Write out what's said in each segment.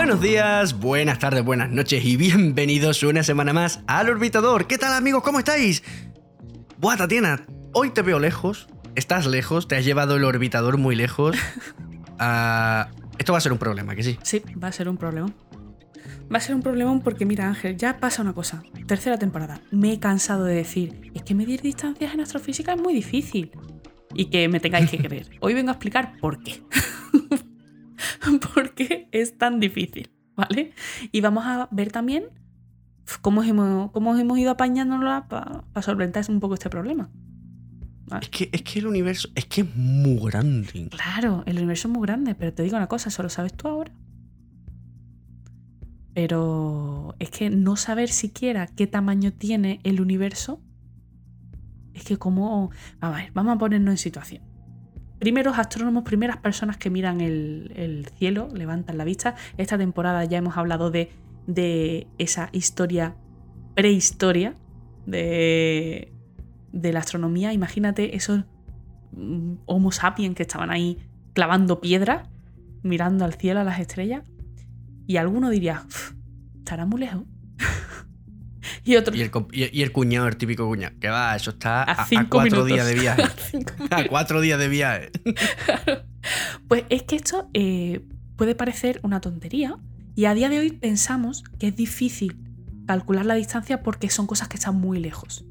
Buenos días, buenas tardes, buenas noches y bienvenidos una semana más al Orbitador. ¿Qué tal amigos? ¿Cómo estáis? Buah, Tatiana, hoy te veo lejos, estás lejos, te has llevado el orbitador muy lejos. Ah, esto va a ser un problema, que sí. Sí, va a ser un problema. Va a ser un problema porque, mira, Ángel, ya pasa una cosa. Tercera temporada. Me he cansado de decir, es que medir distancias en astrofísica es muy difícil. Y que me tengáis que creer. Hoy vengo a explicar por qué. por qué es tan difícil, ¿vale? Y vamos a ver también cómo hemos, cómo hemos ido apañándonos para solventar un poco este problema. Es que, es que el universo es que es muy grande. Claro, el universo es muy grande, pero te digo una cosa, ¿solo sabes tú ahora? Pero es que no saber siquiera qué tamaño tiene el universo, es que como... A ver, vamos a ponernos en situación. Primeros astrónomos, primeras personas que miran el, el cielo, levantan la vista. Esta temporada ya hemos hablado de, de esa historia, prehistoria, de de la astronomía, imagínate esos mm, Homo sapiens que estaban ahí clavando piedras, mirando al cielo, a las estrellas, y alguno diría, estará muy lejos. Y otro. Y el, cuñado, el típico cuñado, que va, eso está a, cuatro días de viaje. a, cuatro días de viaje. pues es que esto eh, puede parecer una tontería, y a día de hoy pensamos que es difícil calcular la distancia porque son cosas que están muy lejos.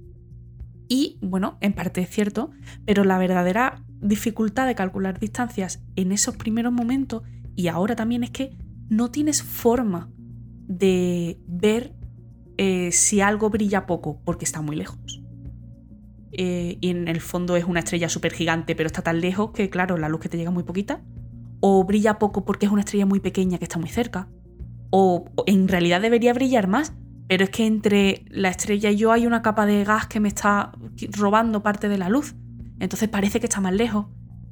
Y bueno, en parte es cierto, pero la verdadera dificultad de calcular distancias en esos primeros momentos y ahora también es que no tienes forma de ver eh, si algo brilla poco porque está muy lejos. Eh, y en el fondo es una estrella súper gigante, pero está tan lejos que, claro, la luz que te llega muy poquita. O brilla poco porque es una estrella muy pequeña que está muy cerca. O en realidad debería brillar más, pero es que entre la estrella y yo hay una capa de gas que me está robando parte de la luz. Entonces parece que está más lejos.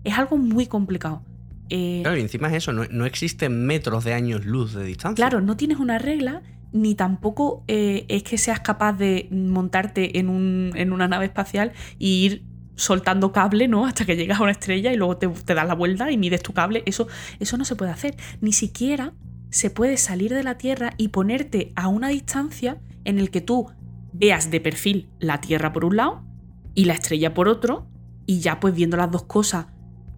Es algo muy complicado. Eh, claro, y encima es eso, no, existen metros de años luz de distancia. Claro, no tienes una regla, ni tampoco eh, es que seas capaz de montarte en, una nave espacial e ir soltando cable, ¿no? Hasta que llegas a una estrella y luego te, te das la vuelta y mides tu cable. Eso, eso no se puede hacer. Ni siquiera se puede salir de la Tierra y ponerte a una distancia en el que tú veas de perfil la Tierra por un lado y la estrella por otro, y ya pues viendo las dos cosas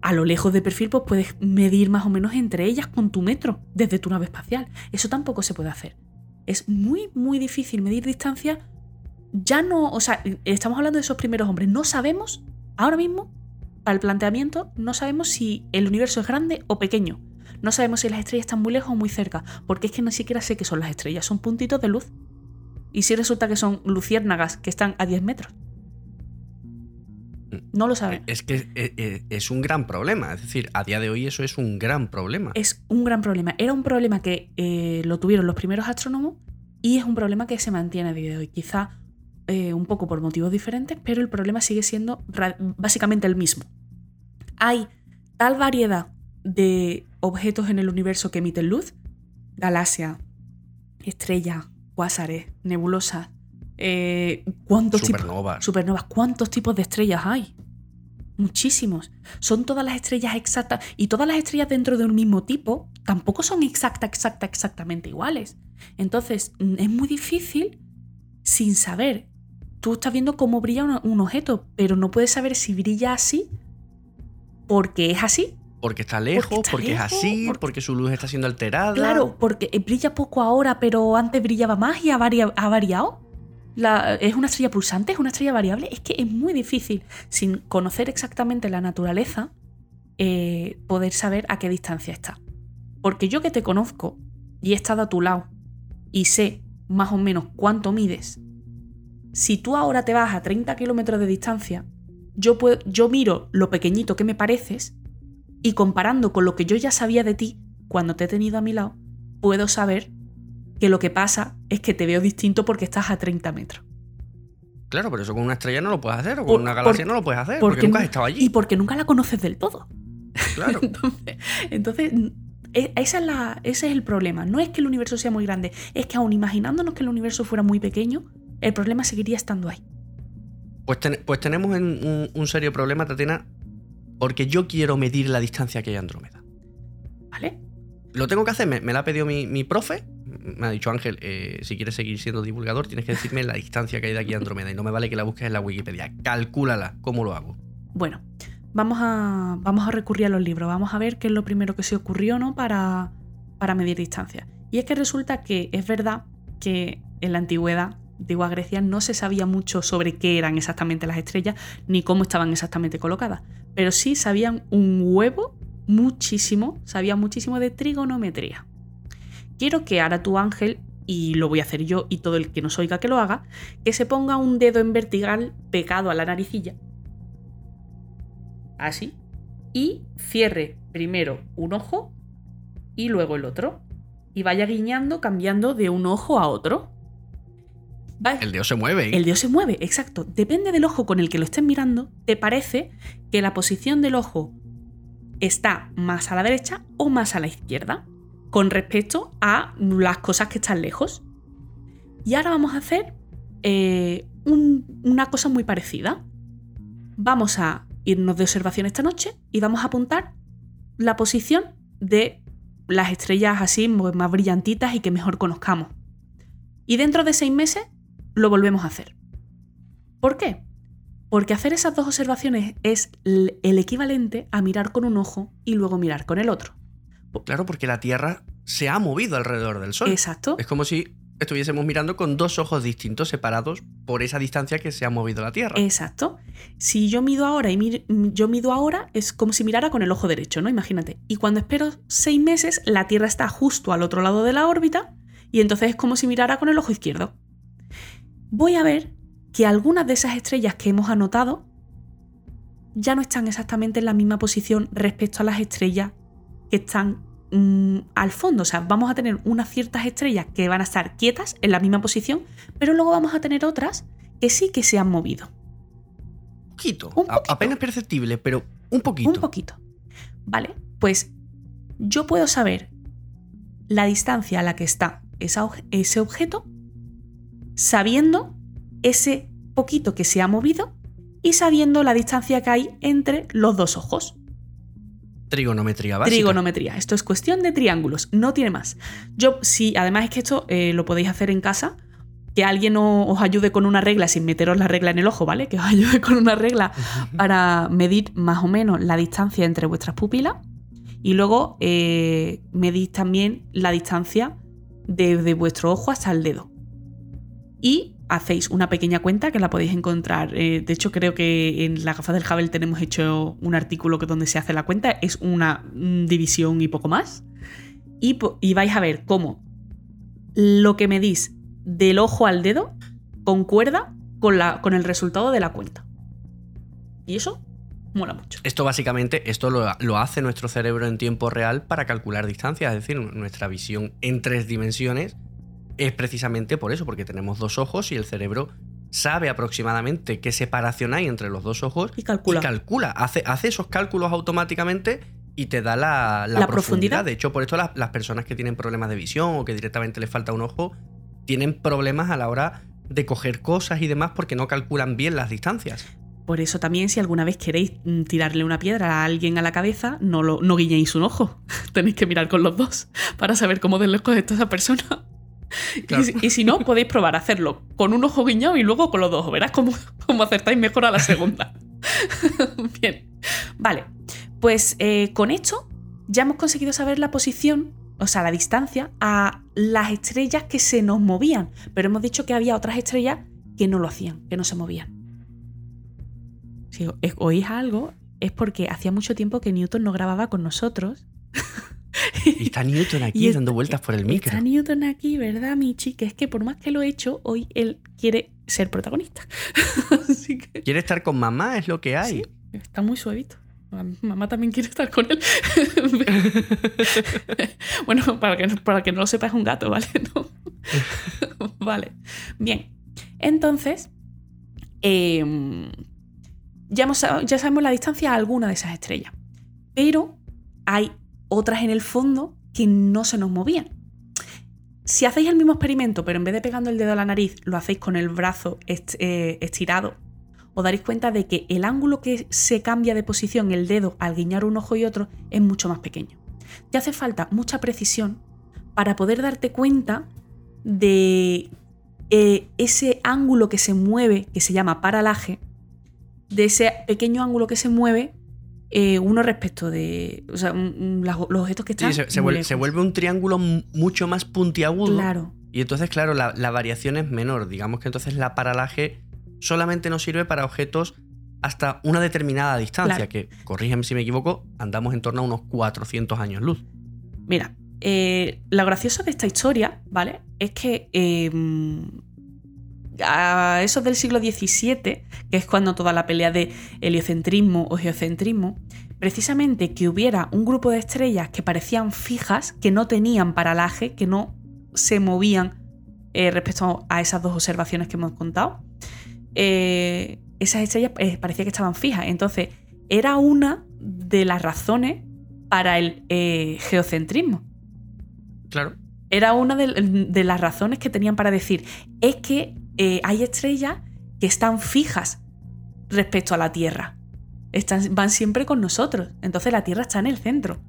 a lo lejos de perfil, pues puedes medir más o menos entre ellas con tu metro desde tu nave espacial. Eso tampoco se puede hacer. Es muy, muy difícil medir distancia. Ya no, o sea, estamos hablando de esos primeros hombres. No sabemos, ahora mismo, para el planteamiento, no sabemos si el universo es grande o pequeño. No sabemos si las estrellas están muy lejos o muy cerca, porque es que ni siquiera sé qué son las estrellas, son puntitos de luz. ¿Y si resulta que son luciérnagas que están a 10 metros? No lo sabemos. Es que eh, eh, es un gran problema. Es decir, a día de hoy eso es un gran problema. Es un gran problema. Era un problema que eh, lo tuvieron los primeros astrónomos y es un problema que se mantiene a día de hoy. Quizá un poco por motivos diferentes, pero el problema sigue siendo básicamente el mismo. Hay tal variedad de objetos en el universo que emiten luz, galaxia, estrella, cuásares, nebulosas, eh, ¿cuántos supernovas. supernovas, ¿cuántos tipos de estrellas hay? Muchísimos. Son todas las estrellas exactas y todas las estrellas dentro de un mismo tipo tampoco son exacta, exacta, exactamente iguales. Entonces, mm, es muy difícil sin saber. Tú estás viendo cómo brilla un objeto, pero no puedes saber si brilla así porque es así porque está lejos, porque, es así, porque... su luz está siendo alterada. Claro, porque brilla poco ahora, pero antes brillaba más y ha, variado. ¿Es una estrella pulsante? ¿Es una estrella variable? Es que es muy difícil, sin conocer exactamente la naturaleza, eh, poder saber a qué distancia está. Porque yo que te conozco y he estado a tu lado y sé más o menos cuánto mides, si tú ahora te vas a 30 kilómetros de distancia, yo, miro lo pequeñito que me pareces y comparando con lo que yo ya sabía de ti cuando te he tenido a mi lado, puedo saber que lo que pasa es que te veo distinto porque estás a 30 metros. Claro, pero eso con una estrella no lo puedes hacer, o con una galaxia no lo puedes hacer, porque, nunca has estado allí. Y porque nunca la conoces del todo. Claro. entonces, e, esa es la, ese es el problema. No es que el universo sea muy grande, es que aun imaginándonos que el universo fuera muy pequeño, el problema seguiría estando ahí. Pues, pues tenemos un, un serio problema, Tatiana, porque yo quiero medir la distancia que hay a Andrómeda. ¿Vale? lo tengo que hacer, me, me la ha pedido mi, mi profe. Me ha dicho Ángel, eh, si quieres seguir siendo divulgador, tienes que decirme la distancia que hay de aquí a Andrómeda. Y no me vale que la busques en la Wikipedia. Calcúlala, ¿cómo lo hago? Bueno, vamos a, vamos a recurrir a los libros, vamos a ver qué es lo primero que se ocurrió ¿no? para, para medir distancia. Y es que resulta que es verdad que en la antigüedad, digo a Grecia, no se sabía mucho sobre qué eran exactamente las estrellas ni cómo estaban exactamente colocadas, pero sí sabían un huevo muchísimo, sabían muchísimo de trigonometría. Quiero que ahora tu ángel, y lo voy a hacer yo y todo el que nos oiga que lo haga, que se ponga un dedo en vertical pegado a la naricilla. Así. Y cierre primero un ojo y luego el otro. Y vaya guiñando, cambiando de un ojo a otro. Va- El dedo se mueve. ¿eh? el dedo se mueve, exacto. Depende del ojo con el que lo estés mirando, te parece que la posición del ojo está más a la derecha o más a la izquierda con respecto a las cosas que están lejos. Y ahora vamos a hacer eh, un- una cosa muy parecida. Vamos a irnos de observación esta noche y vamos a apuntar la posición de las estrellas así pues, más brillantitas y que mejor conozcamos. Y dentro de seis meses lo volvemos a hacer. ¿Por qué? Porque hacer esas dos observaciones es el equivalente a mirar con un ojo y luego mirar con el otro. Claro, porque la Tierra se ha movido alrededor del Sol. Exacto. Es como si estuviésemos mirando con dos ojos distintos, separados por esa distancia que se ha movido la Tierra. Exacto. Si yo mido ahora y yo mido ahora, es como si mirara con el ojo derecho, ¿no? Imagínate. Y cuando espero seis meses, la Tierra está justo al otro lado de la órbita y entonces es como si mirara con el ojo izquierdo. Voy a ver que algunas de esas estrellas que hemos anotado ya no están exactamente en la misma posición respecto a las estrellas están mm, al fondo. O sea, vamos a tener unas ciertas estrellas que van a estar quietas en la misma posición, pero luego vamos a tener otras que sí que se han movido. Un poquito. Un A- poquito. apenas perceptible, pero un poquito. Un poquito. ¿Vale? Pues yo puedo saber la distancia a la que está esa ese objeto sabiendo ese poquito que se ha movido y sabiendo la distancia que hay entre los dos ojos. Trigonometría básica. Trigonometría. Esto es cuestión de triángulos, no tiene más. Yo, sí, además es que esto eh, lo podéis hacer en casa, que alguien os ayude con una regla sin meteros la regla en el ojo, ¿vale? Que os ayude con una regla para medir más o menos la distancia entre vuestras pupilas y luego eh, medid también la distancia desde vuestro ojo hasta el dedo. Y hacéis una pequeña cuenta que la podéis encontrar. eh, de hecho, creo que en la gafa del Hubble tenemos hecho un artículo que donde se hace la cuenta. Es una mm, división y poco más. Y, vais a ver cómo lo que medís del ojo al dedo concuerda con el resultado de la cuenta. Y eso mola mucho. Esto básicamente, esto lo, lo hace nuestro cerebro en tiempo real para calcular distancias, es decir, nuestra visión en tres dimensiones es precisamente por eso, porque tenemos dos ojos y el cerebro sabe aproximadamente qué separación hay entre los dos ojos Y calcula. y calcula, hace, hace esos cálculos automáticamente y te da la, la La profundidad. profundidad. De hecho, por esto las, las personas que tienen problemas de visión o que directamente les falta un ojo, tienen problemas a la hora de coger cosas y demás porque no calculan bien las distancias. Por eso también, si alguna vez queréis mm, tirarle una piedra a alguien a la cabeza, no, lo, no guiñéis un ojo. Tenéis que mirar con los dos para saber cómo de lejos está esa persona. Y Claro. si- Y, si no, podéis probar a hacerlo con un ojo guiñado y luego con los dos. Verás cómo, cómo acertáis mejor a la segunda. Bien. Vale. Pues eh, con esto ya hemos conseguido saber la posición, o sea, la distancia a las estrellas que se nos movían. Pero hemos dicho que había otras estrellas que no lo hacían, que no se movían. Si oís algo, es porque hacía mucho tiempo que Newton no grababa con nosotros. Y está Newton aquí está- dando vueltas por el micro. Está Newton aquí, ¿verdad, Michi? Que es que por más que lo he hecho, hoy él quiere ser protagonista. Así que Quiere estar con mamá, es lo que hay. Sí. está muy suavito. Mam- Mamá también quiere estar con él. bueno, para que, para que no lo sepa, es un gato, ¿vale? No. vale. Bien. Entonces, em, ya, hemos ya sabemos la distancia a alguna de esas estrellas. Pero hay otras en el fondo que no se nos movían. Si hacéis el mismo experimento, pero en vez de pegando el dedo a la nariz, lo hacéis con el brazo eh, estirado, os daréis cuenta de que el ángulo que se cambia de posición el dedo al guiñar un ojo y otro es mucho más pequeño. te hace falta mucha precisión para poder darte cuenta de eh, ese ángulo que se mueve, que se llama paralaje, de ese pequeño ángulo que se mueve eh, uno respecto de o sea, los objetos que están. Sí, se, vuelve, un triángulo mucho más puntiagudo. Claro. Y entonces, claro, la, variación es menor. Digamos que entonces la paralaje solamente nos sirve para objetos hasta una determinada distancia, que, corrígeme si me equivoco, andamos en torno a unos 400 años luz. Mira, eh, lo gracioso de esta historia, ¿vale? Es que em, a eso del siglo XVII, que es cuando toda la pelea de heliocentrismo o geocentrismo, precisamente que hubiera un grupo de estrellas que parecían fijas, que no tenían paralaje, que no se movían eh, respecto a esas dos observaciones que hemos contado, eh, esas estrellas eh, parecía que estaban fijas. Entonces, era una de las razones para el geocentrismo. Claro. Era una de, las razones que tenían para decir, es que hay estrellas que están fijas respecto a la Tierra. Están, van siempre con nosotros. Entonces la Tierra está en el centro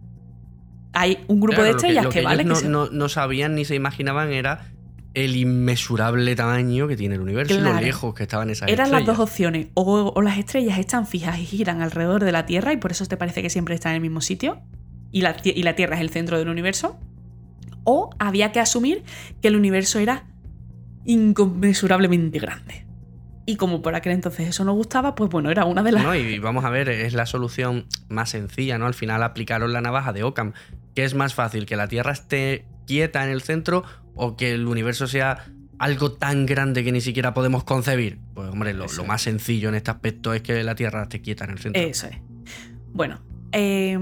hay un grupo de estrellas que, vale. no, sabían ni se imaginaban era el inmesurable tamaño que tiene el universo y lo lejos que estaban esas Eran las dos opciones. O, las estrellas están fijas y giran alrededor de la Tierra y por eso te parece que siempre están en el mismo sitio. Y la, y la Tierra es el centro del universo. O había que asumir que el universo era inconmensurablemente grande. Y como por aquel entonces eso no gustaba, pues bueno, era una de las. No, y vamos a ver, es la solución más sencilla, ¿no? Al final aplicaron la navaja de Occam. ¿Qué es más fácil? ¿Que la Tierra esté quieta en el centro o que el universo sea algo tan grande que ni siquiera podemos concebir? Pues hombre, lo, más sencillo en este aspecto es que la Tierra esté quieta en el centro. Eso es. Bueno, eh,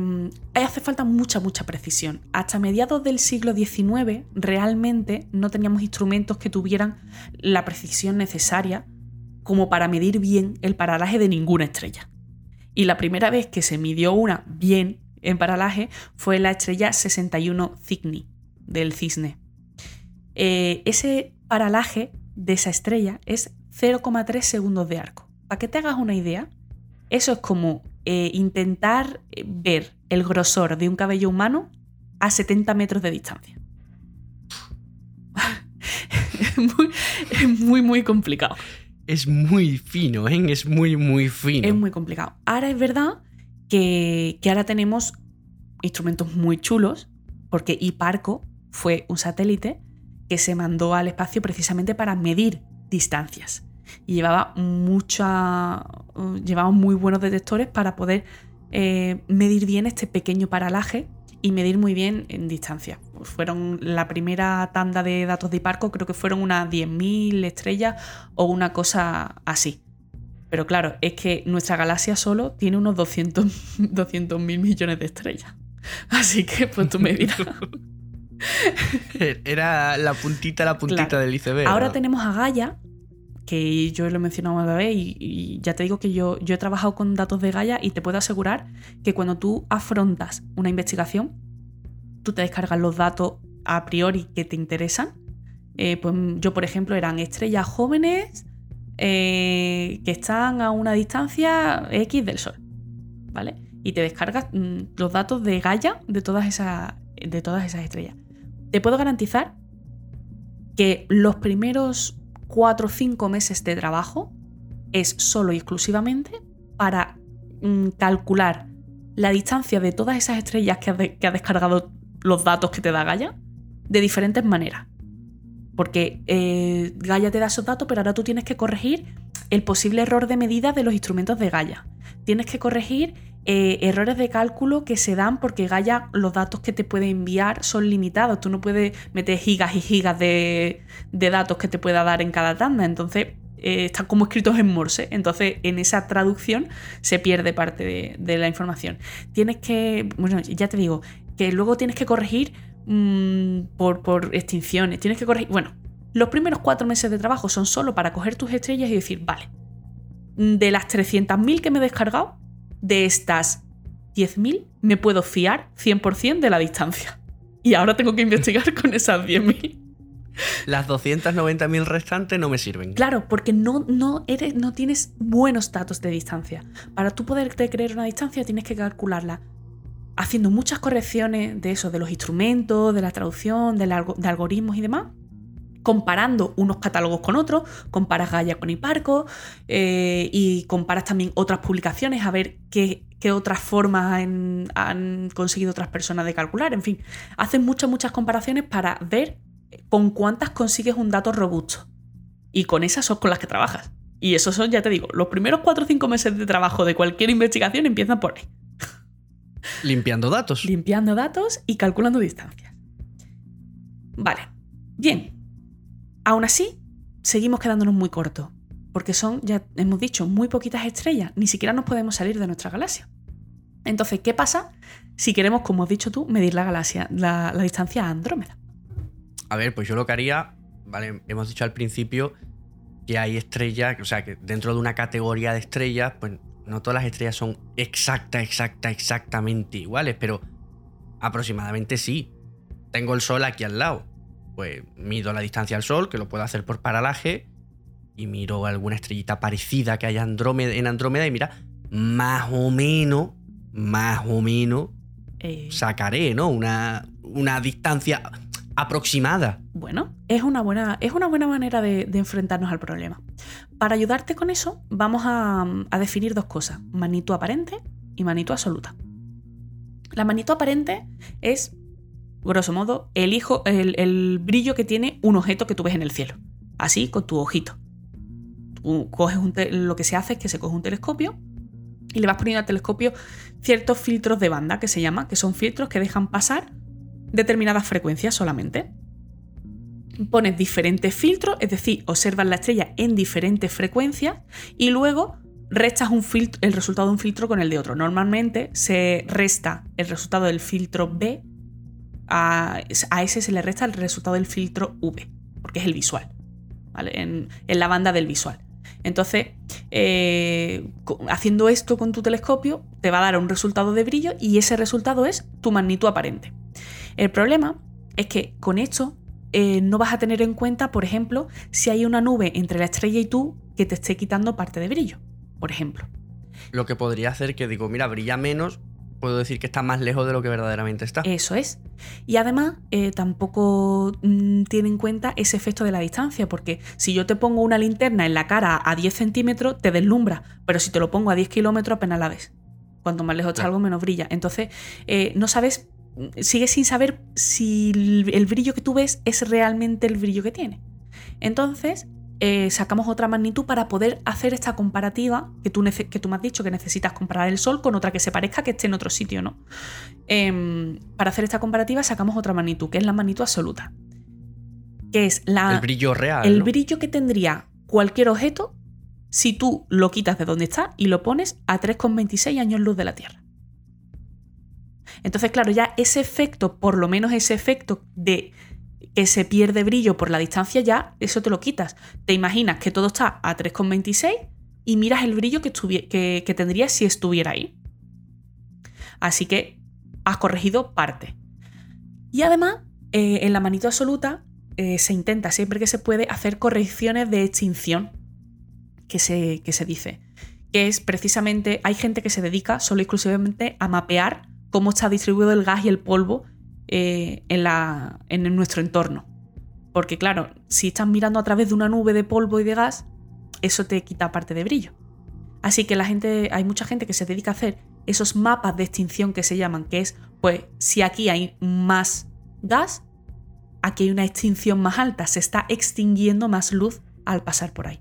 hace falta mucha, mucha precisión. Hasta mediados del siglo XIX realmente no teníamos instrumentos que tuvieran la precisión necesaria como para medir bien el paralaje de ninguna estrella. Y la primera vez que se midió una bien en paralaje fue la estrella 61 Cygni del cisne. Eh, ese paralaje de esa estrella es 0,3 segundos de arco. Para que te hagas una idea, eso es como eh, intentar eh, ver el grosor de un cabello humano a 70 metros de distancia. es, muy, muy, complicado. Es muy fino, ¿eh? es muy, muy fino. Es muy complicado. Ahora es verdad que, ahora tenemos instrumentos muy chulos, porque IPARCO fue un satélite que se mandó al espacio precisamente para medir distancias. Y llevaba mucha. llevaba muy buenos detectores para poder eh, medir bien este pequeño paralaje y medir muy bien en distancia. Fueron la primera tanda de datos de IPARCO, creo que fueron unas 10.000 estrellas o una cosa así. Pero claro, es que nuestra galaxia solo tiene unos 200 mil millones de estrellas. Así que, pues tú me dirás. Era la puntita, la puntita del iceberg. Ahora tenemos a Gaia, que yo lo he mencionado una vez y, y, ya te digo que yo, yo he trabajado con datos de Gaia y te puedo asegurar que cuando tú afrontas una investigación, tú te descargas los datos a priori que te interesan. Eh, pues yo, por ejemplo, eran estrellas jóvenes eh, que están a una distancia X del Sol, ¿vale? Y te descargas mm, los datos de Gaia de todas, esas, de todas esas estrellas. Te puedo garantizar que los primeros 4 o 5 meses de trabajo es solo y exclusivamente para mm, calcular la distancia de todas esas estrellas que ha que has descargado los datos que te da Gaia de diferentes maneras. Porque eh, Gaia te da esos datos, pero ahora tú tienes que corregir el posible error de medida de los instrumentos de Gaia. Tienes que corregir eh, errores de cálculo que se dan porque Gaia los datos que te puede enviar son limitados. Tú no puedes meter gigas y gigas de, datos que te pueda dar en cada tanda. Entonces eh, están como escritos en Morse. Entonces en esa traducción se pierde parte de, la información. Tienes que, bueno, ya te digo, que luego tienes que corregir Mm, por, por extinciones, tienes que corregir... Bueno, los primeros cuatro meses de trabajo son solo para coger tus estrellas y decir, vale, de las 300.000 que me he descargado, de estas 10.000 me puedo fiar 100% de la distancia. Y ahora tengo que investigar con esas 10.000. Las 290.000 restantes no me sirven. Claro, porque no, no, eres, no tienes buenos datos de distancia. Para tú poderte creer una distancia tienes que calcularla haciendo muchas correcciones de eso, de los instrumentos, de la traducción, de, algoritmos y demás, comparando unos catálogos con otros, comparas Gaia con Hiparco eh, y comparas también otras publicaciones a ver qué, otras formas han, conseguido otras personas de calcular. En fin, haces muchas, muchas comparaciones para ver con cuántas consigues un dato robusto. Y con esas son con las que trabajas. Y esos son, ya te digo, los primeros 4 o 5 meses de trabajo de cualquier investigación empiezan por ahí. Limpiando datos. Limpiando datos y calculando distancias. Vale. Bien. Aún así, seguimos quedándonos muy cortos. Porque son, ya hemos dicho, muy poquitas estrellas. Ni siquiera nos podemos salir de nuestra galaxia. Entonces, ¿qué pasa si queremos, como has dicho tú, medir la galaxia, la, distancia a Andrómeda? A ver, pues yo lo que haría, vale, hemos dicho al principio que hay estrellas, o sea, que dentro de una categoría de estrellas, pues no todas las estrellas son exacta, exacta, exactamente iguales, pero aproximadamente sí. Tengo el Sol aquí al lado. Pues mido la distancia al Sol, que lo puedo hacer por paralaje, y miro alguna estrellita parecida que haya Andrómeda, en Andrómeda y mira, más o menos, más o menos, eh. sacaré, ¿no? Una, una distancia aproximada. Bueno, es una buena, es una buena manera de, enfrentarnos al problema. Para ayudarte con eso, vamos a, definir dos cosas: magnitud aparente y magnitud absoluta. La magnitud aparente es, grosso modo, el, hijo, el, brillo que tiene un objeto que tú ves en el cielo. Así, con tu ojito. coges lo que se hace es que se coge un telescopio y le vas poniendo al telescopio ciertos filtros de banda que se llama, que son filtros que dejan pasar determinadas frecuencias solamente. Pones diferentes filtros, es decir, observas la estrella en diferentes frecuencias y luego restas un el resultado de un filtro con el de otro. Normalmente se resta el resultado del filtro B, a, ese se le resta el resultado del filtro V, porque es el visual, ¿vale? en, la banda del visual. Entonces, eh, haciendo esto con tu telescopio, te va a dar un resultado de brillo y ese resultado es tu magnitud aparente. El problema es que con esto eh, no vas a tener en cuenta, por ejemplo, si hay una nube entre la estrella y tú que te esté quitando parte de brillo, por ejemplo. Lo que podría hacer que digo, mira, brilla menos, puedo decir que está más lejos de lo que verdaderamente está. Eso es. Y además eh, tampoco mm, tiene en cuenta ese efecto de la distancia, porque si yo te pongo una linterna en la cara a 10 centímetros, te deslumbra, pero si te lo pongo a 10 kilómetros apenas la ves. Cuanto más lejos está algo, menos brilla. Entonces, eh, no sabes sigues sin saber si el brillo que tú ves es realmente el brillo que tiene. Entonces, eh, sacamos otra magnitud para poder hacer esta comparativa que tú, que tú me has dicho que necesitas comparar el Sol con otra que se parezca que esté en otro sitio, ¿no? Em, para hacer esta comparativa sacamos otra magnitud, que es la magnitud absoluta. Que es la, el brillo real. El brillo que tendría cualquier objeto si tú lo quitas de donde está y lo pones a 3,26 años luz de la Tierra. Entonces, claro, ya ese efecto, por lo menos ese efecto de que se pierde brillo por la distancia, ya eso te lo quitas. Te imaginas que todo está a 3,26 y miras el brillo que, que, tendría si estuviera ahí. Así que has corregido parte. Y además, eh, en la manito absoluta eh, se intenta siempre que se puede hacer correcciones de extinción, que se, que se dice. Que es precisamente, hay gente que se dedica solo exclusivamente a mapear cómo está distribuido el gas y el polvo eh, en, en nuestro entorno. Porque claro, si estás mirando a través de una nube de polvo y de gas, eso te quita parte de brillo. Así que la gente, hay mucha gente que se dedica a hacer esos mapas de extinción que se llaman, que es, pues, si aquí hay más gas, aquí hay una extinción más alta, se está extinguiendo más luz al pasar por ahí.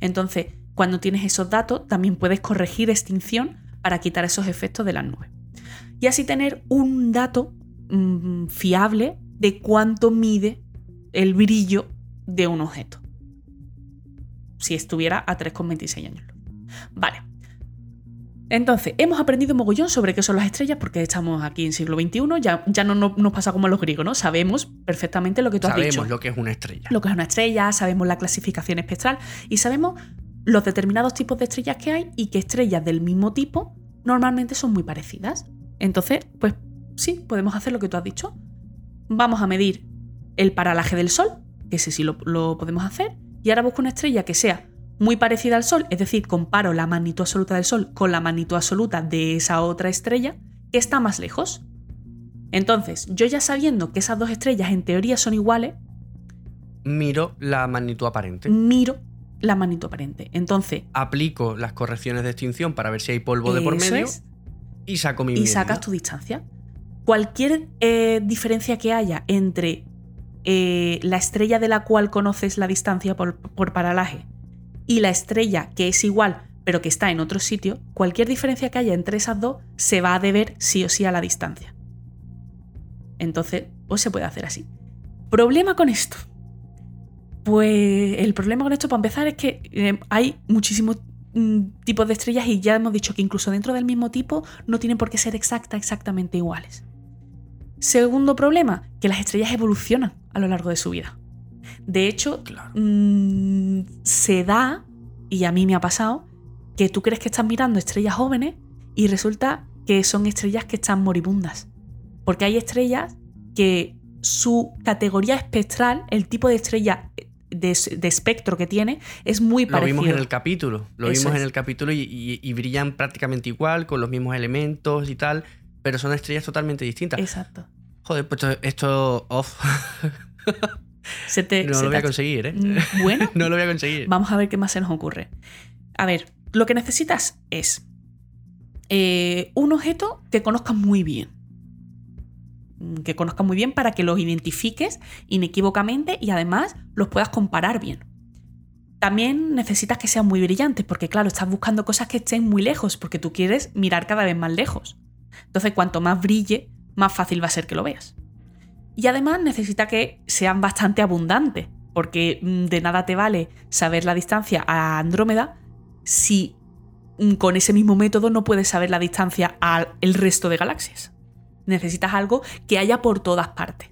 Entonces, cuando tienes esos datos, también puedes corregir extinción para quitar esos efectos de las nubes y así tener un dato mm, fiable de cuánto mide el brillo de un objeto. Si estuviera a 3,26 años. Vale. Entonces, hemos aprendido mogollón sobre qué son las estrellas porque estamos aquí en siglo XXI, ya, ya no, nos pasa como a los griegos, ¿no? Sabemos perfectamente lo que tú has dicho. Sabemos lo que es una estrella. Lo que es una estrella, sabemos la clasificación espectral y sabemos los determinados tipos de estrellas que hay y que estrellas del mismo tipo normalmente son muy parecidas. Entonces, pues sí, podemos hacer lo que tú has dicho. Vamos a medir el paralaje del Sol, que ese sí lo, podemos hacer, y ahora busco una estrella que sea muy parecida al Sol, es decir, comparo la magnitud absoluta del Sol con la magnitud absoluta de esa otra estrella, que está más lejos. Entonces, yo ya sabiendo que esas dos estrellas en teoría son iguales, Miro la magnitud aparente. miro la magnitud aparente. Entonces, Aplico las correcciones de extinción para ver si hay polvo de por medio es, y saco mi y sacas tu distancia. Cualquier eh, diferencia que haya entre eh, la estrella de la cual conoces la distancia por, paralaje y la estrella que es igual pero que está en otro sitio, cualquier diferencia que haya entre esas dos se va a deber sí o sí a la distancia. Entonces, pues se puede hacer así. ¿Problema con esto? Pues el problema con esto, para empezar, es que eh, hay muchísimos mm, tipos de estrellas y ya hemos dicho que incluso dentro del mismo tipo no tienen por qué ser exacta, exactamente iguales. Segundo problema, que las estrellas evolucionan a lo largo de su vida. De hecho, Claro. mm, se da, y a mí me ha pasado, que tú crees que estás mirando estrellas jóvenes y resulta que son estrellas que están moribundas. Porque hay estrellas que su categoría espectral, el tipo de estrella de, de espectro que tiene, es muy Lo parecido. vimos en el capítulo. Lo Eso vimos en el capítulo y, y- y brillan prácticamente igual, con los mismos elementos y tal, pero son estrellas totalmente distintas. Exacto. Joder, pues esto, esto off. Se te- no se lo voy a conseguir, ¿eh? Mm, Bueno, no lo voy a conseguir. Vamos a ver qué más se nos ocurre. A ver, lo que necesitas es eh, un objeto que conozcas muy bien. Mm, Que conozcas muy bien para que los identifiques inequívocamente y además los puedas comparar bien. También necesitas que sean muy brillantes, porque claro, estás buscando cosas que estén muy lejos, porque tú quieres mirar cada vez más lejos. Entonces, cuanto más brille, más fácil va a ser que lo veas. Y además necesita que sean bastante abundantes, porque mm, de nada te vale saber la distancia a Andrómeda si mm, con ese mismo método no puedes saber la distancia al resto de galaxias. Necesitas algo que haya por todas partes.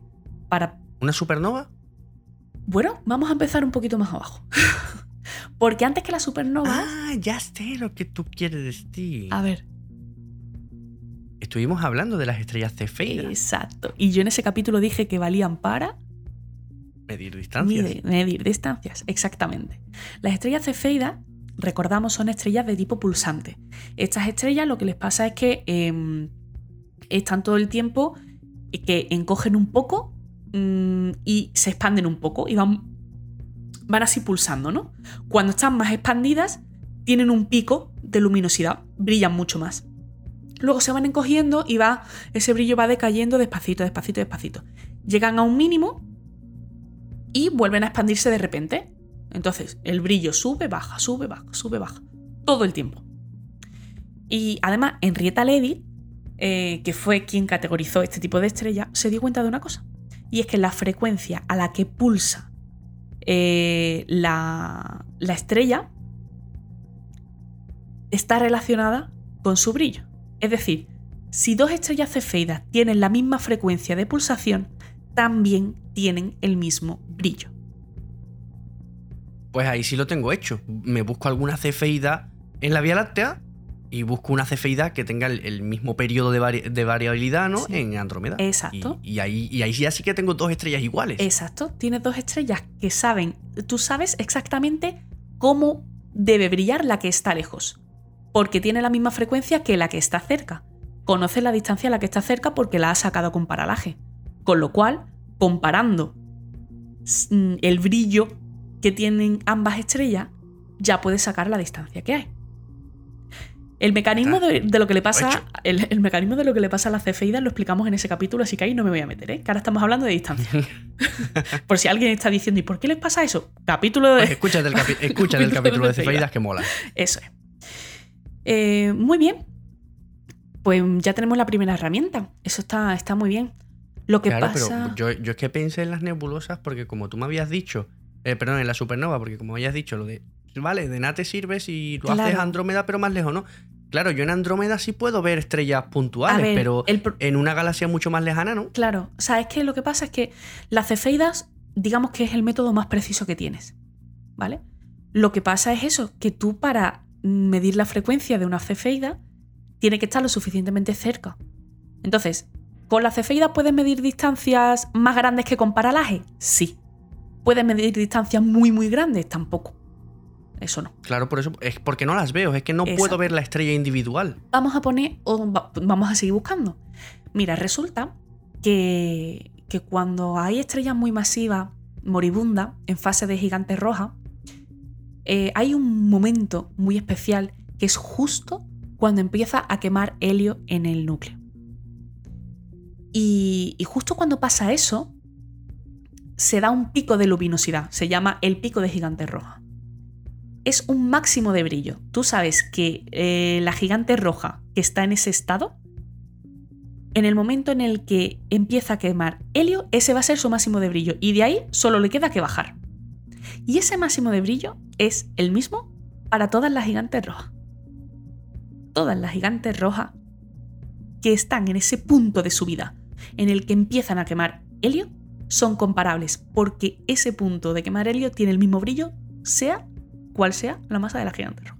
Para. ¿Una supernova? Bueno, vamos a empezar un poquito más abajo. porque antes que la supernova. Ah, ya sé lo que tú quieres decir. A ver. Estuvimos hablando de las estrellas cefeidas. Exacto. Y yo en ese capítulo dije que valían para Medir distancias. Medir, medir distancias, exactamente. Las estrellas cefeidas, recordamos, son estrellas de tipo pulsante. Estas estrellas lo que les pasa es que eh, están todo el tiempo que encogen un poco mm, y se expanden un poco y van, van así pulsando, ¿no? Cuando están más expandidas, tienen un pico de luminosidad, brillan mucho más. Luego se van encogiendo y va, ese brillo va decayendo despacito, despacito, despacito. Llegan a un mínimo y vuelven a expandirse de repente. Entonces, el brillo sube, baja, sube, baja, sube, baja. Todo el tiempo. Y además, Henrietta Levy, eh, que fue quien categorizó este tipo de estrella, se dio cuenta de una cosa. Y es que la frecuencia a la que pulsa eh, la, la estrella está relacionada con su brillo. Es decir, si dos estrellas cefeidas tienen la misma frecuencia de pulsación, también tienen el mismo brillo. Pues ahí sí lo tengo hecho. Me busco alguna cefeida en la Vía Láctea y busco una cefeida que tenga el, el mismo periodo de, vari- de variabilidad ¿no? Sí. en Andrómeda. Exacto. Y, y ahí, y ahí ya sí que tengo dos estrellas iguales. Exacto, tienes dos estrellas que saben, tú sabes exactamente cómo debe brillar la que está lejos, porque tiene la misma frecuencia que la que está cerca. Conoces la distancia a la que está cerca porque la has sacado con paralaje. Con lo cual, comparando mm, el brillo que tienen ambas estrellas, ya puedes sacar la distancia que hay. El mecanismo de, de lo que le pasa. El, el mecanismo de lo que le pasa a las cefeidas lo explicamos en ese capítulo, así que ahí no me voy a meter, ¿eh? Que ahora estamos hablando de distancia. por si alguien está diciendo, ¿y por qué les pasa eso? Capítulo de. Pues escúchate el, capi- escúchate el Capítulo capítulo de de cefeidas que mola. Eso es. Eh, muy bien. Pues ya tenemos la primera herramienta. Eso está, está muy bien. Lo que Claro, pasa. pero yo, yo es que pensé en las nebulosas porque como tú me habías dicho, eh, perdón, en la supernova, porque como habías dicho lo de, vale, de nada te sirve si lo haces. Andrómeda pero más lejos, ¿no? Claro, yo en Andrómeda sí puedo ver estrellas puntuales, ver, pero el en una galaxia mucho más lejana, ¿no? Claro, o sea, es que lo que pasa es que las cefeidas, digamos que es el método más preciso que tienes, ¿vale? Lo que pasa es eso, que tú para medir la frecuencia de una cefeida tiene que estar lo suficientemente cerca. Entonces, ¿con la cefeida puedes medir distancias más grandes que con paralaje? Sí. ¿Puedes medir distancias muy, muy grandes? Tampoco. eso no. Claro, por eso es porque no las veo, es que no puedo ver la estrella individual. Vamos a poner, o va- vamos a seguir buscando. Mira, resulta que, que cuando hay estrellas muy masivas, moribundas, en fase de gigante roja, eh, hay un momento muy especial que es justo cuando empieza a quemar helio en el núcleo. Y, justo cuando pasa eso, se da un pico de luminosidad, se llama el pico de gigante roja. Es un máximo de brillo. Tú sabes que eh, la gigante roja que está en ese estado, en el momento en el que empieza a quemar helio, ese va a ser su máximo de brillo. Y de ahí solo le queda que bajar. Y ese máximo de brillo es el mismo para todas las gigantes rojas. Todas las gigantes rojas que están en ese punto de su vida en el que empiezan a quemar helio son comparables porque ese punto de quemar helio tiene el mismo brillo, sea cual sea la masa de la gigante roja.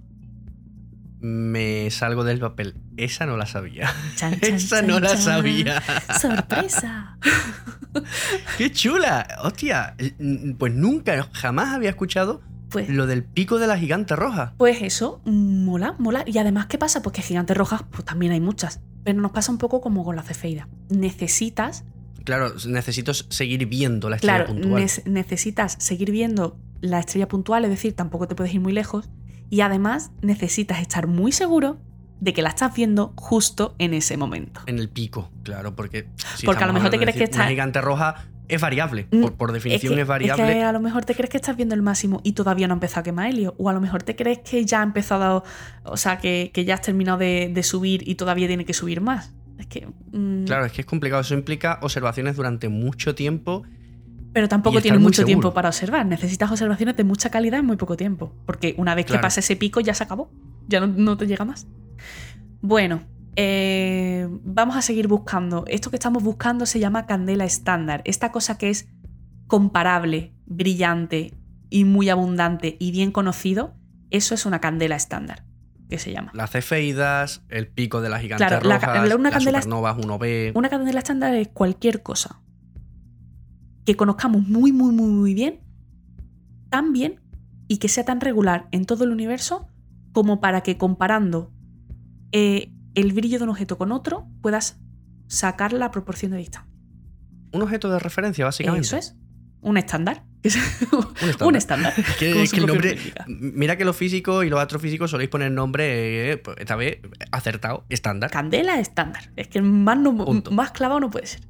Me salgo del papel. Esa no la sabía. Chan, chan, Esa chan, no la sabía. ¡Sorpresa! ¡Qué chula! Hostia, mm, pues nunca, jamás había escuchado Pues, lo del pico de la gigante roja. pues eso, mola, mola. Y además, ¿qué pasa? Pues que gigantes rojas, pues también hay muchas. Pero nos pasa un poco como con la cefeida. Necesitas Claro, necesito seguir viendo la estrella Claro, puntual. necesitas seguir viendo la estrella puntual, es decir, tampoco te puedes ir muy lejos. Y además necesitas estar muy seguro de que la estás viendo justo en ese momento. En el pico, claro, porque. si Porque a lo mejor te crees que decir, Una está- gigante roja es variable. Mm, Por, por definición es, que, variable. que a lo mejor te crees que estás viendo el máximo y todavía no ha empezado a quemar helio. O a lo mejor te crees que ya ha empezado, o sea, que, que ya has terminado de, de subir y todavía tiene que subir más. Es que. mm, Claro, es que es complicado. Eso implica observaciones durante mucho tiempo. Pero tampoco muy mucho seguro. tiempo para observar. Necesitas observaciones de mucha calidad en muy poco tiempo. Porque una vez que pasa ese pico ya se acabó. Ya no, no te llega más. Bueno, eh, vamos a seguir buscando. Esto que estamos buscando se llama candela estándar. Esta cosa que es comparable, brillante y muy abundante y bien conocido, eso es una candela estándar, que se llama. Las cefeidas, el pico de la gigante Claro, la una las candela- supernovas 1B. Una candela estándar es cualquier cosa que conozcamos muy, muy, muy, muy bien, tan bien y que sea tan regular en todo el universo como para que comparando eh, el brillo de un objeto con otro puedas sacar la proporción de distancia. Un objeto de referencia, básicamente. Eso es. Un estándar. Un estándar. un estándar. Que, como es que el nombre. Mira que los físicos y los astrofísicos soléis poner nombre, eh, pues, esta vez acertado, estándar. Candela estándar. Es que más, no- más clavado no puede ser.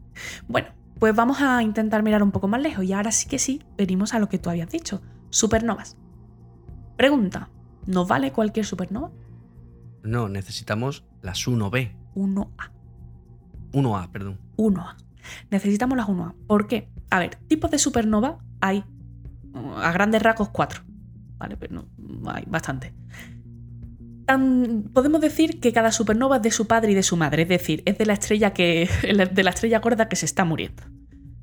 Bueno, pues vamos a intentar mirar un poco más lejos. Y ahora sí que sí, venimos a lo que tú habías dicho. Supernovas. Pregunta. ¿Nos vale cualquier supernova? No, necesitamos las 1B. 1A. 1A, perdón. 1A. Necesitamos las 1A. ¿Por qué? A ver, tipos de supernova hay mm, a grandes rasgos cuatro. ¿Vale? Pero no, hay bastante. Podemos decir que cada supernova es de su padre y de su madre, es decir, es de la estrella gorda que se está muriendo.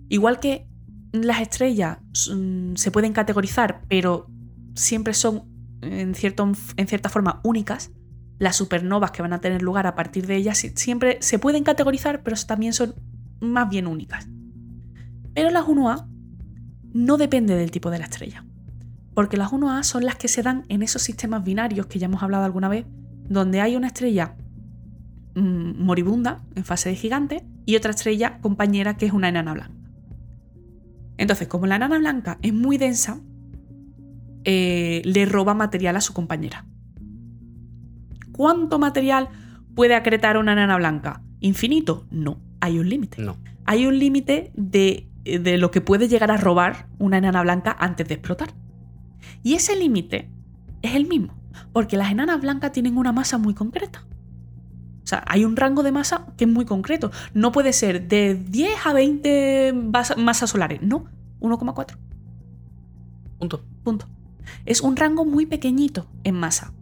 Igual que las estrellas mm, se pueden categorizar, pero siempre son en, en cierta forma únicas, las supernovas que van a tener lugar a partir de ellas si- siempre se pueden categorizar, pero también son más bien únicas. Pero las 1A no depende del tipo de la estrella. Porque las 1A son las que se dan en esos sistemas binarios que ya hemos hablado alguna vez, donde hay una estrella mm, moribunda en fase de gigante y otra estrella compañera que es una enana blanca. Entonces, como la enana blanca es muy densa, eh, le roba material a su compañera. ¿Cuánto material puede acretar una enana blanca? ¿Infinito? No, hay un límite No. hay un límite de, de lo que puede llegar a robar una enana blanca antes de explotar. Y ese límite es el mismo, porque las enanas blancas tienen una masa muy concreta. O sea, hay un rango de masa que es muy concreto. No puede ser de 10 a 20 basa- masas solares, no, 1,4. Punto. Punto. Es un rango muy pequeñito en masa.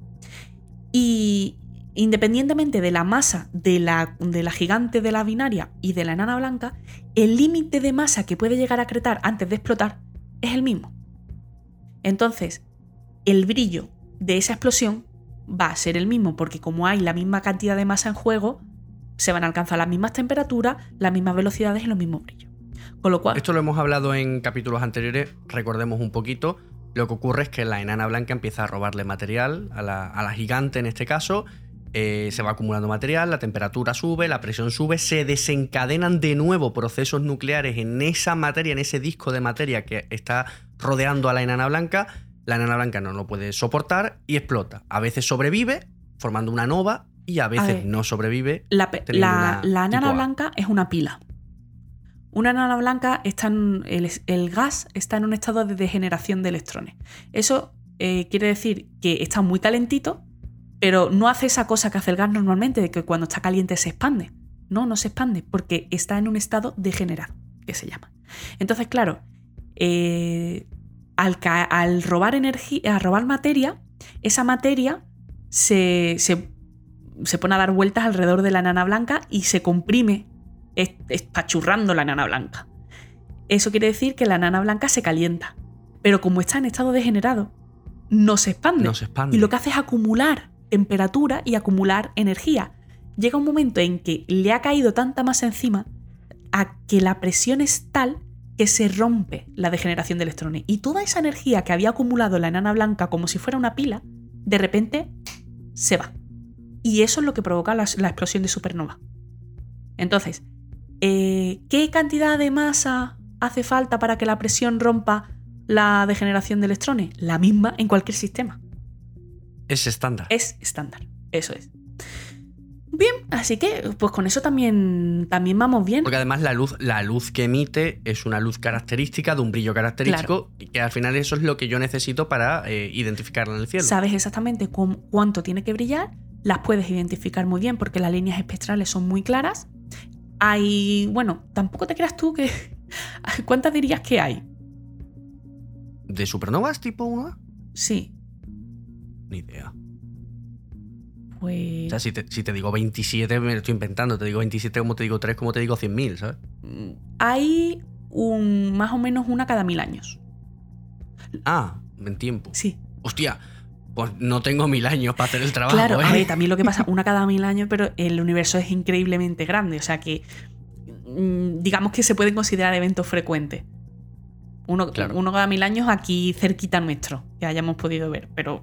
Y independientemente de la masa de la, de la gigante de la binaria y de la enana blanca, el límite de masa que puede llegar a cretar antes de explotar es el mismo. Entonces, el brillo de esa explosión va a ser el mismo, porque como hay la misma cantidad de masa en juego, se van a alcanzar las mismas temperaturas, las mismas velocidades y los mismos brillos. Con lo cual, Esto lo hemos hablado en capítulos anteriores, recordemos un poquito. lo que ocurre es que la enana blanca empieza a robarle material a la, a la gigante en este caso. eh, se va acumulando material, la temperatura sube, la presión sube, se desencadenan de nuevo procesos nucleares en esa materia, en ese disco de materia que está rodeando a la enana blanca. La enana blanca no lo puede soportar y explota. A veces sobrevive, formando una nova, y a veces ver. no sobrevive. La, enana blanca es una pila. Una enana blanca está en. El, el gas está en un estado de degeneración de electrones. Eso eh, quiere decir que está muy calentito, pero no hace esa cosa que hace el gas normalmente, de que cuando está caliente se expande. No, no se expande, porque está en un estado degenerado, que se llama. Entonces, claro, eh, al, al robar energía, al robar materia, esa materia se, se se pone a dar vueltas alrededor de la enana blanca y se comprime, es- espachurrando la enana blanca. Eso quiere decir que la enana blanca se calienta. Pero como está en estado degenerado, no se expande. No se expande. Y lo que hace es acumular temperatura y acumular energía. Llega un momento en que le ha caído tanta masa encima a que la presión es tal que se rompe la degeneración de electrones. Y toda esa energía que había acumulado la enana blanca como si fuera una pila, de repente se va. Y eso es lo que provoca la, la explosión de supernova. Entonces, eh, ¿qué cantidad de masa hace falta para que la presión rompa la degeneración de electrones? La misma en cualquier sistema. Es estándar. Es estándar. Eso es. Bien, así que pues con eso también, también vamos bien. Porque además la luz, la luz que emite es una luz característica, de un brillo característico, y que al final eso es lo que yo necesito para eh, identificarla en el cielo. Sabes exactamente cuánto tiene que brillar, las puedes identificar muy bien porque las líneas espectrales son muy claras. Hay, bueno, tampoco te creas tú que... ¿Cuántas dirías que hay? ¿De supernovas tipo 1? Sí, Ni idea. Pues... O sea, si te, si te digo 27, me lo estoy inventando. Te digo 27 como te digo 3, como te digo 100.000, ¿sabes? Hay un, más o menos una cada mil años. Ah, en tiempo. Sí, Hostia, pues no tengo mil años para hacer el trabajo. Claro, ¿eh? a ver, también lo que pasa, una cada mil años, pero el universo es increíblemente grande, o sea que mm, digamos que se pueden considerar eventos frecuentes. Uno, Claro. uno cada mil años aquí cerquita nuestro, que hayamos podido ver, pero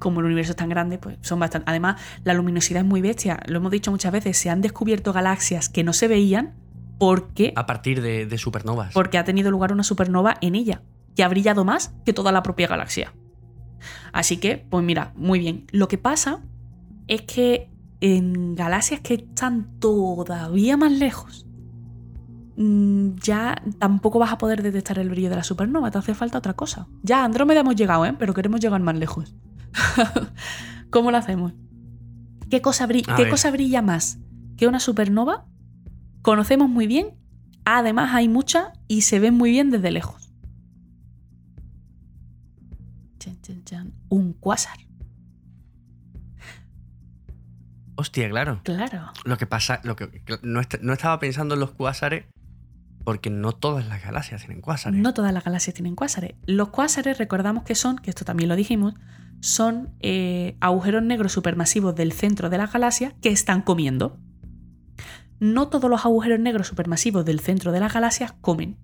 como el universo es tan grande, pues son bastante. Además, la luminosidad es muy bestia, lo hemos dicho muchas veces, se han descubierto galaxias que no se veían porque, A partir de, de supernovas. porque ha tenido lugar una supernova en ella, que ha brillado más que toda la propia galaxia. Así que, pues mira, muy bien. Lo que pasa es que en galaxias que están todavía más lejos, mm, ya tampoco vas a poder detectar el brillo de la supernova, te hace falta otra cosa. Ya, Andrómeda hemos llegado, ¿eh? pero queremos llegar más lejos. ¿Cómo lo hacemos? ¿Qué cosa, ¿Qué cosa brilla más que una supernova? Conocemos muy bien, además hay muchas y se ven muy bien desde lejos. Chan, chan, chan. Un cuásar. Hostia, claro. Claro. Lo que pasa, lo que no, est- no estaba pensando en los cuásares porque no todas las galaxias tienen cuásares. No todas las galaxias tienen cuásares. Los cuásares, recordamos que son, que esto también lo dijimos, son eh, agujeros negros supermasivos del centro de la galaxia que están comiendo. No todos los agujeros negros supermasivos del centro de las galaxias comen.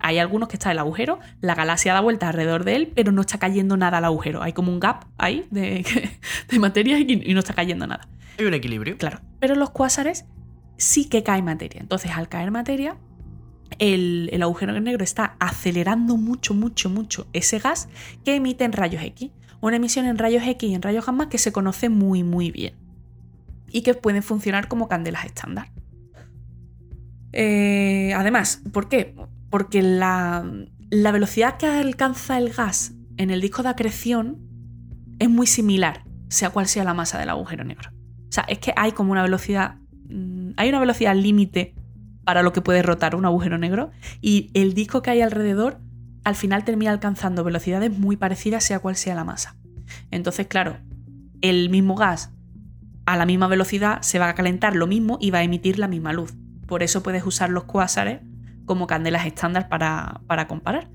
Hay algunos que está el agujero, la galaxia da vuelta alrededor de él, pero no está cayendo nada al agujero. Hay como un gap ahí de, de materia y, y no está cayendo nada. Hay un equilibrio. Claro, pero los cuásares sí que cae materia. Entonces, al caer materia, el, el agujero negro está acelerando mucho, mucho, mucho ese gas que emite en rayos X. Una emisión en rayos X y en rayos gamma que se conoce muy, muy bien. Y que pueden funcionar como candelas estándar. Eh, además, ¿por qué? Porque la, la velocidad que alcanza el gas en el disco de acreción es muy similar, sea cual sea la masa del agujero negro. O sea, es que hay como una velocidad. mm, Hay una velocidad límite para lo que puede rotar un agujero negro. Y el disco que hay alrededor al final termina alcanzando velocidades muy parecidas, sea cual sea la masa. Entonces, claro, el mismo gas a la misma velocidad se va a calentar lo mismo y va a emitir la misma luz. Por eso puedes usar los cuásares como candelas estándar para, para comparar.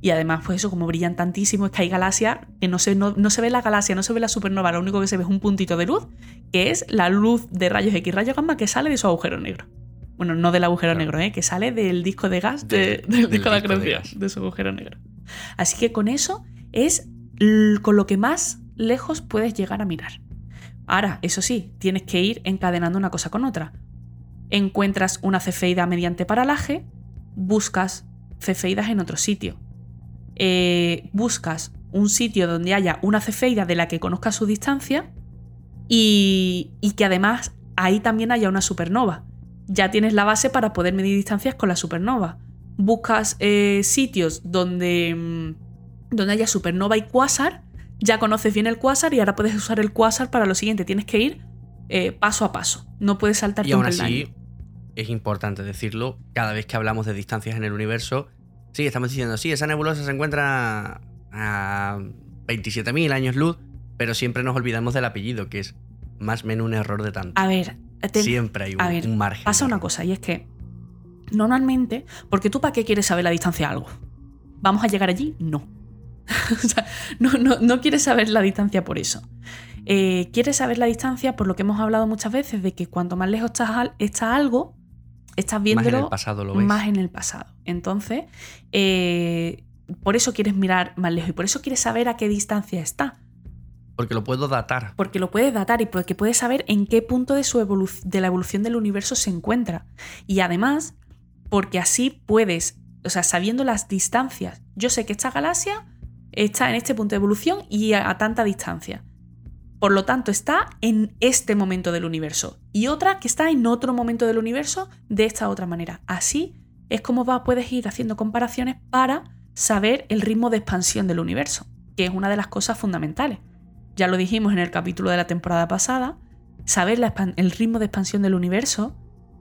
Y además, pues eso, como brillan tantísimo, es que hay galaxias que no se, no, no se ve la galaxia, no se ve la supernova, lo único que se ve es un puntito de luz, que es la luz de rayos X, rayos gamma que sale de su agujero negro. Bueno, no del agujero Claro. negro, ¿eh? que sale del disco de gas de- Del- del, del disco de disco de su agujero negro. Así que con eso es con lo que más lejos puedes llegar a mirar. Ahora, eso sí, tienes que ir encadenando una cosa con otra. Encuentras una cefeida mediante paralaje, buscas cefeidas en otro sitio. Eh, buscas un sitio donde haya una cefeida de la que conozcas su distancia y, y que además ahí también haya una supernova. Ya tienes la base para poder medir distancias con la supernova. Buscas eh, sitios donde, mm, donde haya supernova y cuásar, ya conoces bien el cuásar y ahora puedes usar el cuásar para lo siguiente. Tienes que ir eh, paso a paso. No puedes saltarte Y aún así, es importante decirlo, cada vez que hablamos de distancias en el universo, sí, estamos diciendo, sí, esa nebulosa se encuentra a 27.000 años luz, pero siempre nos olvidamos del apellido, que es más o menos un error de tanto. A ver, te- siempre hay un, a ver, un margen. pasa una cosa y es que normalmente, porque tú para qué quieres saber la distancia de algo? ¿Vamos a llegar allí? No. O sea, no, no, no quieres saber la distancia por eso. Eh, quieres saber la distancia por lo que hemos hablado muchas veces de que cuanto más lejos estás al- está algo, estás Más en viéndolo el pasado lo ves. más en el pasado. Entonces, eh, por eso quieres mirar más lejos y por eso quieres saber a qué distancia está. Porque lo puedo datar. Porque lo puedes datar y porque puedes saber en qué punto de, su de la evolución del universo se encuentra. Y además, porque así puedes, o sea, sabiendo las distancias, yo sé que esta galaxia está en este punto de evolución y a, tanta distancia. Por lo tanto, está en este momento del universo. Y otra que está en otro momento del universo de esta otra manera. Así es como puedes ir haciendo comparaciones para saber el ritmo de expansión del universo, que es una de las cosas fundamentales. Ya lo dijimos en el capítulo de la temporada pasada, saber el ritmo de expansión del universo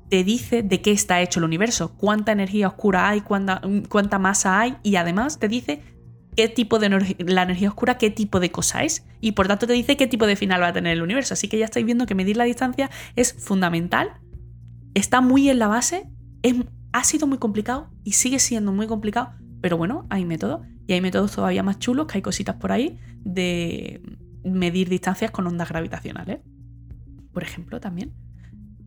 te dice de qué está hecho el universo, cuánta energía oscura hay, cuánta, cuánta masa hay y además te dice qué tipo de la energía oscura, qué tipo de cosa es y por tanto te dice qué tipo de final va a tener el universo. Así que ya estáis viendo que medir la distancia es fundamental, está muy en la base, ha sido muy complicado y sigue siendo muy complicado, pero bueno, hay métodos y hay métodos todavía más chulos, que hay cositas por ahí de medir distancias con ondas gravitacionales, por ejemplo, también.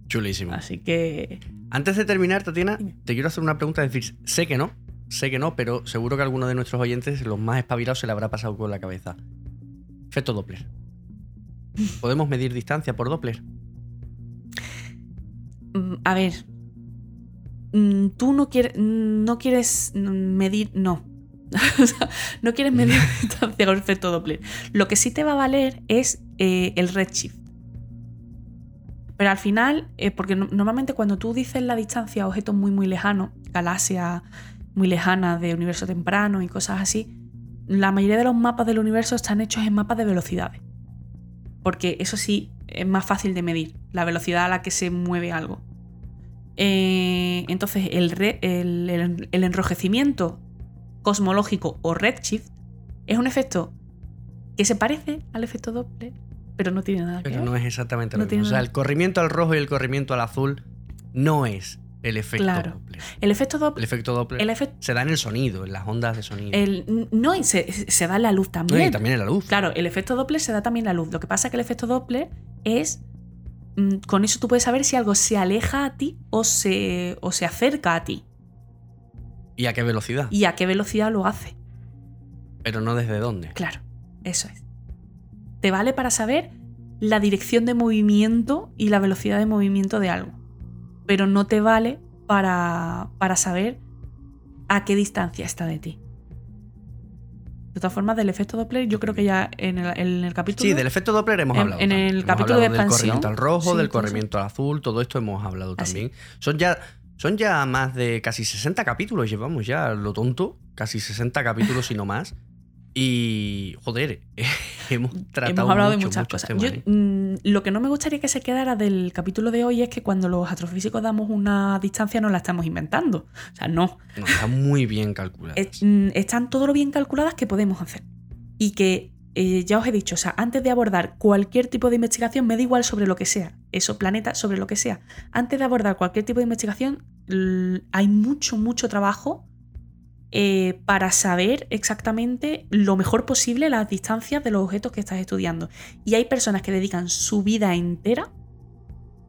Chulísimo. Así que Antes de terminar, Tatiana, Dime. te quiero hacer una pregunta. Es decir, sé que no, sé que no, pero seguro que alguno de nuestros oyentes, los más espabilados, se le habrá pasado por la cabeza. Efecto Doppler. ¿Podemos medir distancia por Doppler? Mm, A ver. Mm, Tú no quieres, no quieres mm, medir. No. O sea, no quieres medir distancia con efecto Doppler. Lo que sí te va a valer es eh, el redshift. Pero al final, eh, porque no- normalmente cuando tú dices la distancia a objetos muy, muy lejanos, galaxias muy lejanas de universo temprano y cosas así, la mayoría de los mapas del universo están hechos en mapas de velocidades. Porque eso sí es más fácil de medir, la velocidad a la que se mueve algo. Eh, entonces, el, re- el- el- el enrojecimiento cosmológico o redshift es un efecto que se parece al efecto Doppler, pero no tiene nada que Pero ver. no es exactamente No lo tiene mismo. O sea, el corrimiento al rojo y el corrimiento al azul no es el efecto Claro. Doppler. El efecto El Doppler. efecto Doppler El efecto. se da en el sonido, en las ondas de sonido. El, no, y se, se da en la luz No, también. y también en la luz. Claro, el efecto Doppler se da también en la luz. Lo que pasa es que el efecto Doppler es. mm, Con eso tú puedes saber si algo se aleja a ti o se, o se acerca a ti. ¿Y a qué velocidad? Y a qué velocidad lo hace. Pero no desde dónde. Claro, eso es. Te vale para saber la dirección de movimiento y la velocidad de movimiento de algo. Pero no te vale para, para saber a qué distancia está de ti. De todas formas, del efecto Doppler, yo creo que ya en el, en el capítulo. Sí, del efecto Doppler hemos En- hablado. en el Hemos capítulo hablado de del expansión. corrimiento al rojo, Sí, del corrimiento al azul, todo esto hemos hablado Así. también. Son ya, son ya más de casi 60 capítulos, llevamos ya, lo tonto, casi 60 capítulos y no más. Y, joder, hemos tratado Hemos hablado de mucho, muchas muchos cosas. temas, Yo, ¿eh? mm, lo que no me gustaría que se quedara del capítulo de hoy es que cuando los astrofísicos damos una distancia no la estamos inventando. O sea, no. No, está muy bien calculado. Es- mm, están todo lo bien calculadas que podemos hacer. Y que eh, ya os he dicho, o sea, antes de abordar cualquier tipo de investigación, me da igual sobre lo que sea, eso, planeta, sobre lo que sea. Antes de abordar cualquier tipo de investigación, hay mucho, mucho trabajo eh, para saber exactamente lo mejor posible las distancias de los objetos que estás estudiando. Y hay personas que dedican su vida entera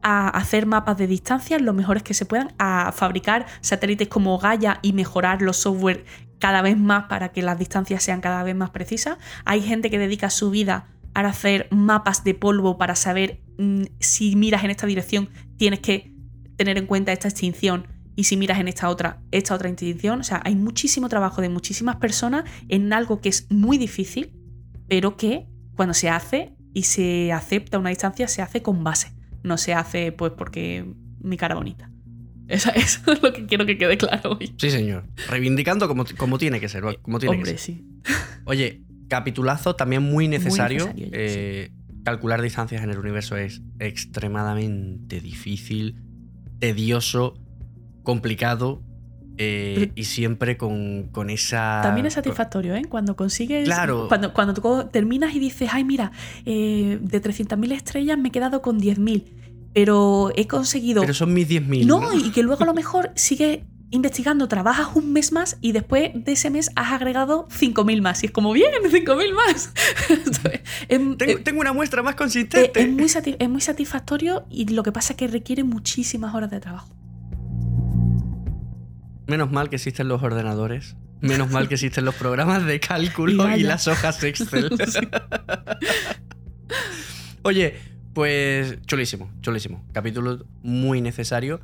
a hacer mapas de distancias lo mejores que se puedan, a fabricar satélites como Gaia y mejorar los software cada vez más para que las distancias sean cada vez más precisas. Hay gente que dedica su vida a hacer mapas de polvo para saber mm, si miras en esta dirección tienes que tener en cuenta esta extinción y si miras en esta otra, esta otra extinción. O sea, hay muchísimo trabajo de muchísimas personas en algo que es muy difícil, pero que cuando se hace y se acepta una distancia, se hace con base. No se hace pues porque mi cara bonita. Eso, es lo que quiero que quede claro hoy. Sí, señor. Reivindicando como, como tiene que ser. Como tiene Hombre, que ser. sí. Oye, capitulazo también muy necesario. necesario, Eh, Calcular distancias en el universo es extremadamente difícil, tedioso, complicado eh, y siempre con, con esa. También es satisfactorio, ¿eh? Cuando consigues. Claro. Cuando, cuando tú terminas y dices, ay, mira, eh, de 300.000 estrellas me he quedado con 10.000, pero he conseguido. Pero son mis 10.000. no, y que luego a lo mejor sigues investigando, trabajas un mes más y después de ese mes has agregado 5.000 más. Y es como, bien, 5.000 más. es, Tengo, es- tengo una muestra más es- consistente. es muy es muy satisfactorio y lo que pasa es que requiere muchísimas horas de trabajo. Menos mal que existen los ordenadores. Menos mal que existen los programas de cálculo y las hojas Excel. Sí. Oye, pues chulísimo, chulísimo. Capítulo muy necesario.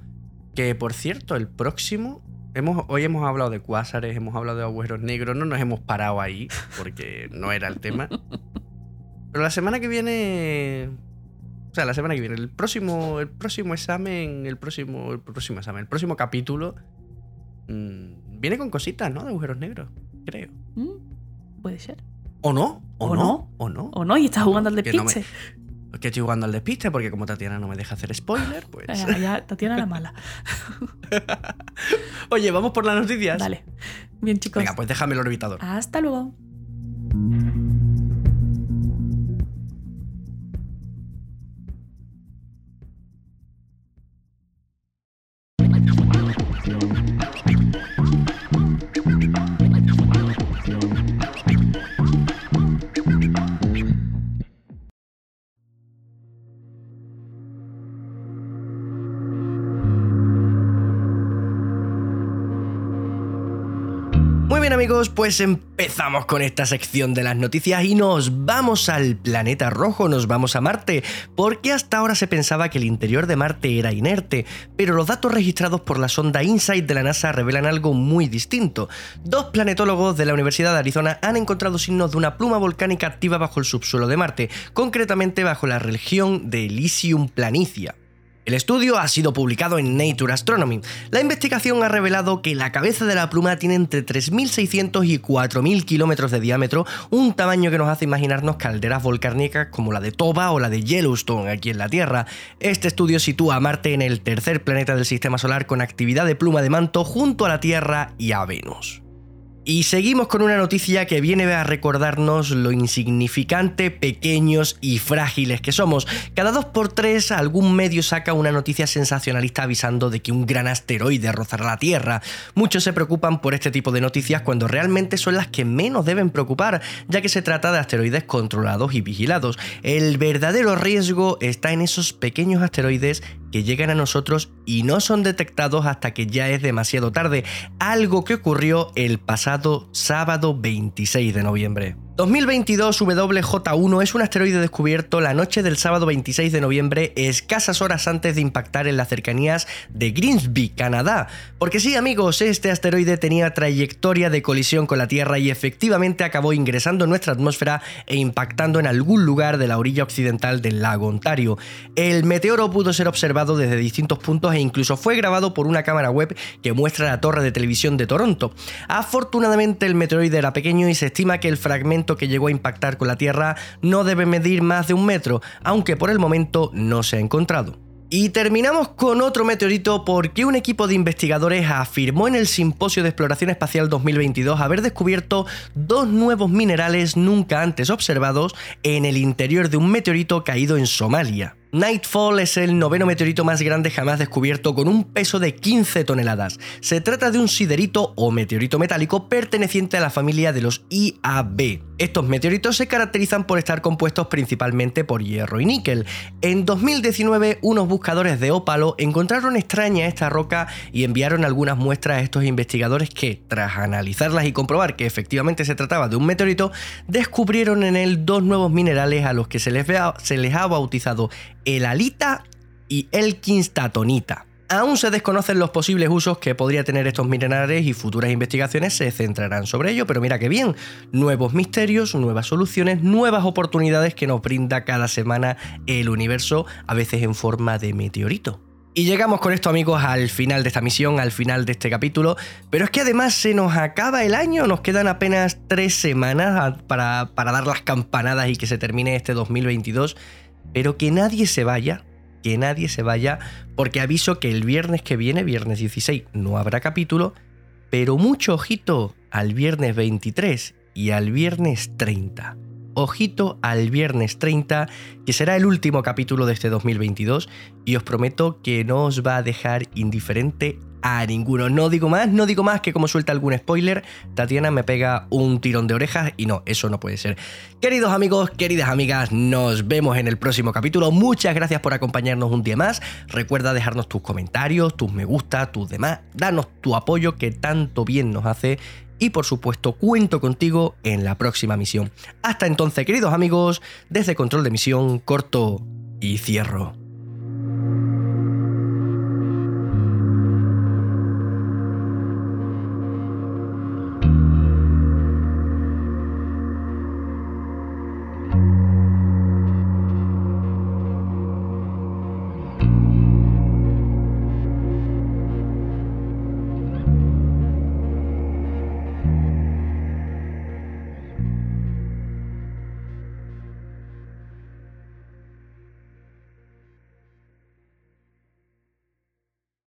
Que por cierto, el próximo. Hemos, hoy hemos hablado de cuásares, hemos hablado de agujeros negros, no nos hemos parado ahí, porque no era el tema. Pero la semana que viene. O sea, la semana que viene, el próximo, el próximo examen, el próximo, el próximo examen, el próximo capítulo. mm, viene con cositas, ¿no? De agujeros negros, creo. Mm, Puede ser. ¿O no? ¿O, ¿O no? no? ¿O no? O no, y estás jugando al no me- despiste. Es que estoy jugando al despiste porque como Tatiana no me deja hacer spoiler, pues... Ya, ya, Tatiana la mala. Oye, vamos por las noticias. Vale. Bien, chicos. Venga, pues déjame el orbitador. Hasta luego. Pues empezamos con esta sección de las noticias y nos vamos al planeta rojo, nos vamos a Marte, porque hasta ahora se pensaba que el interior de Marte era inerte, pero los datos registrados por la sonda InSight de la NASA revelan algo muy distinto. Dos planetólogos de la Universidad de Arizona han encontrado signos de una pluma volcánica activa bajo el subsuelo de Marte, concretamente bajo la región de Elysium Planitia. El estudio ha sido publicado en Nature Astronomy. La investigación ha revelado que la cabeza de la pluma tiene entre 3.600 y 4.000 kilómetros de diámetro, un tamaño que nos hace imaginarnos calderas volcánicas como la de Toba o la de Yellowstone aquí en la Tierra. Este estudio sitúa a Marte en el tercer planeta del Sistema Solar con actividad de pluma de manto junto a la Tierra y a Venus. Y seguimos con una noticia que viene a recordarnos lo insignificante, pequeños y frágiles que somos. Cada dos por tres algún medio saca una noticia sensacionalista avisando de que un gran asteroide rozará la Tierra. Muchos se preocupan por este tipo de noticias cuando realmente son las que menos deben preocupar, ya que se trata de asteroides controlados y vigilados. El verdadero riesgo está en esos pequeños asteroides que llegan a nosotros y no son detectados hasta que ya es demasiado tarde, algo que ocurrió el pasado sábado 26 de noviembre. 2022 WJ1 es un asteroide descubierto la noche del sábado 26 de noviembre, escasas horas antes de impactar en las cercanías de Grimsby, Canadá. Porque sí, amigos, este asteroide tenía trayectoria de colisión con la Tierra y efectivamente acabó ingresando en nuestra atmósfera e impactando en algún lugar de la orilla occidental del lago Ontario. El meteoro pudo ser observado desde distintos puntos e incluso fue grabado por una cámara web que muestra la torre de televisión de Toronto. Afortunadamente el meteoroide era pequeño y se estima que el fragmento que llegó a impactar con la Tierra no debe medir más de un metro, aunque por el momento no se ha encontrado. Y terminamos con otro meteorito porque un equipo de investigadores afirmó en el Simposio de Exploración Espacial 2022 haber descubierto dos nuevos minerales nunca antes observados en el interior de un meteorito caído en Somalia. Nightfall es el noveno meteorito más grande jamás descubierto con un peso de 15 toneladas. Se trata de un siderito o meteorito metálico perteneciente a la familia de los IAB. Estos meteoritos se caracterizan por estar compuestos principalmente por hierro y níquel. En 2019, unos buscadores de ópalo encontraron extraña esta roca y enviaron algunas muestras a estos investigadores que, tras analizarlas y comprobar que efectivamente se trataba de un meteorito, descubrieron en él dos nuevos minerales a los que se les, se les ha bautizado el alita y el quinstatonita. Aún se desconocen los posibles usos que podría tener estos minerales y futuras investigaciones se centrarán sobre ello, pero mira que bien, nuevos misterios, nuevas soluciones, nuevas oportunidades que nos brinda cada semana el universo, a veces en forma de meteorito. Y llegamos con esto amigos al final de esta misión, al final de este capítulo, pero es que además se nos acaba el año, nos quedan apenas tres semanas para, para dar las campanadas y que se termine este 2022, pero que nadie se vaya que nadie se vaya, porque aviso que el viernes que viene, viernes 16, no habrá capítulo, pero mucho ojito al viernes 23 y al viernes 30. Ojito al viernes 30, que será el último capítulo de este 2022, y os prometo que no os va a dejar indiferente a ninguno. No digo más, no digo más que como suelta algún spoiler, Tatiana me pega un tirón de orejas y no, eso no puede ser. Queridos amigos, queridas amigas, nos vemos en el próximo capítulo. Muchas gracias por acompañarnos un día más. Recuerda dejarnos tus comentarios, tus me gusta, tus demás. Danos tu apoyo que tanto bien nos hace. Y por supuesto, cuento contigo en la próxima misión. Hasta entonces, queridos amigos, desde Control de Misión, corto y cierro.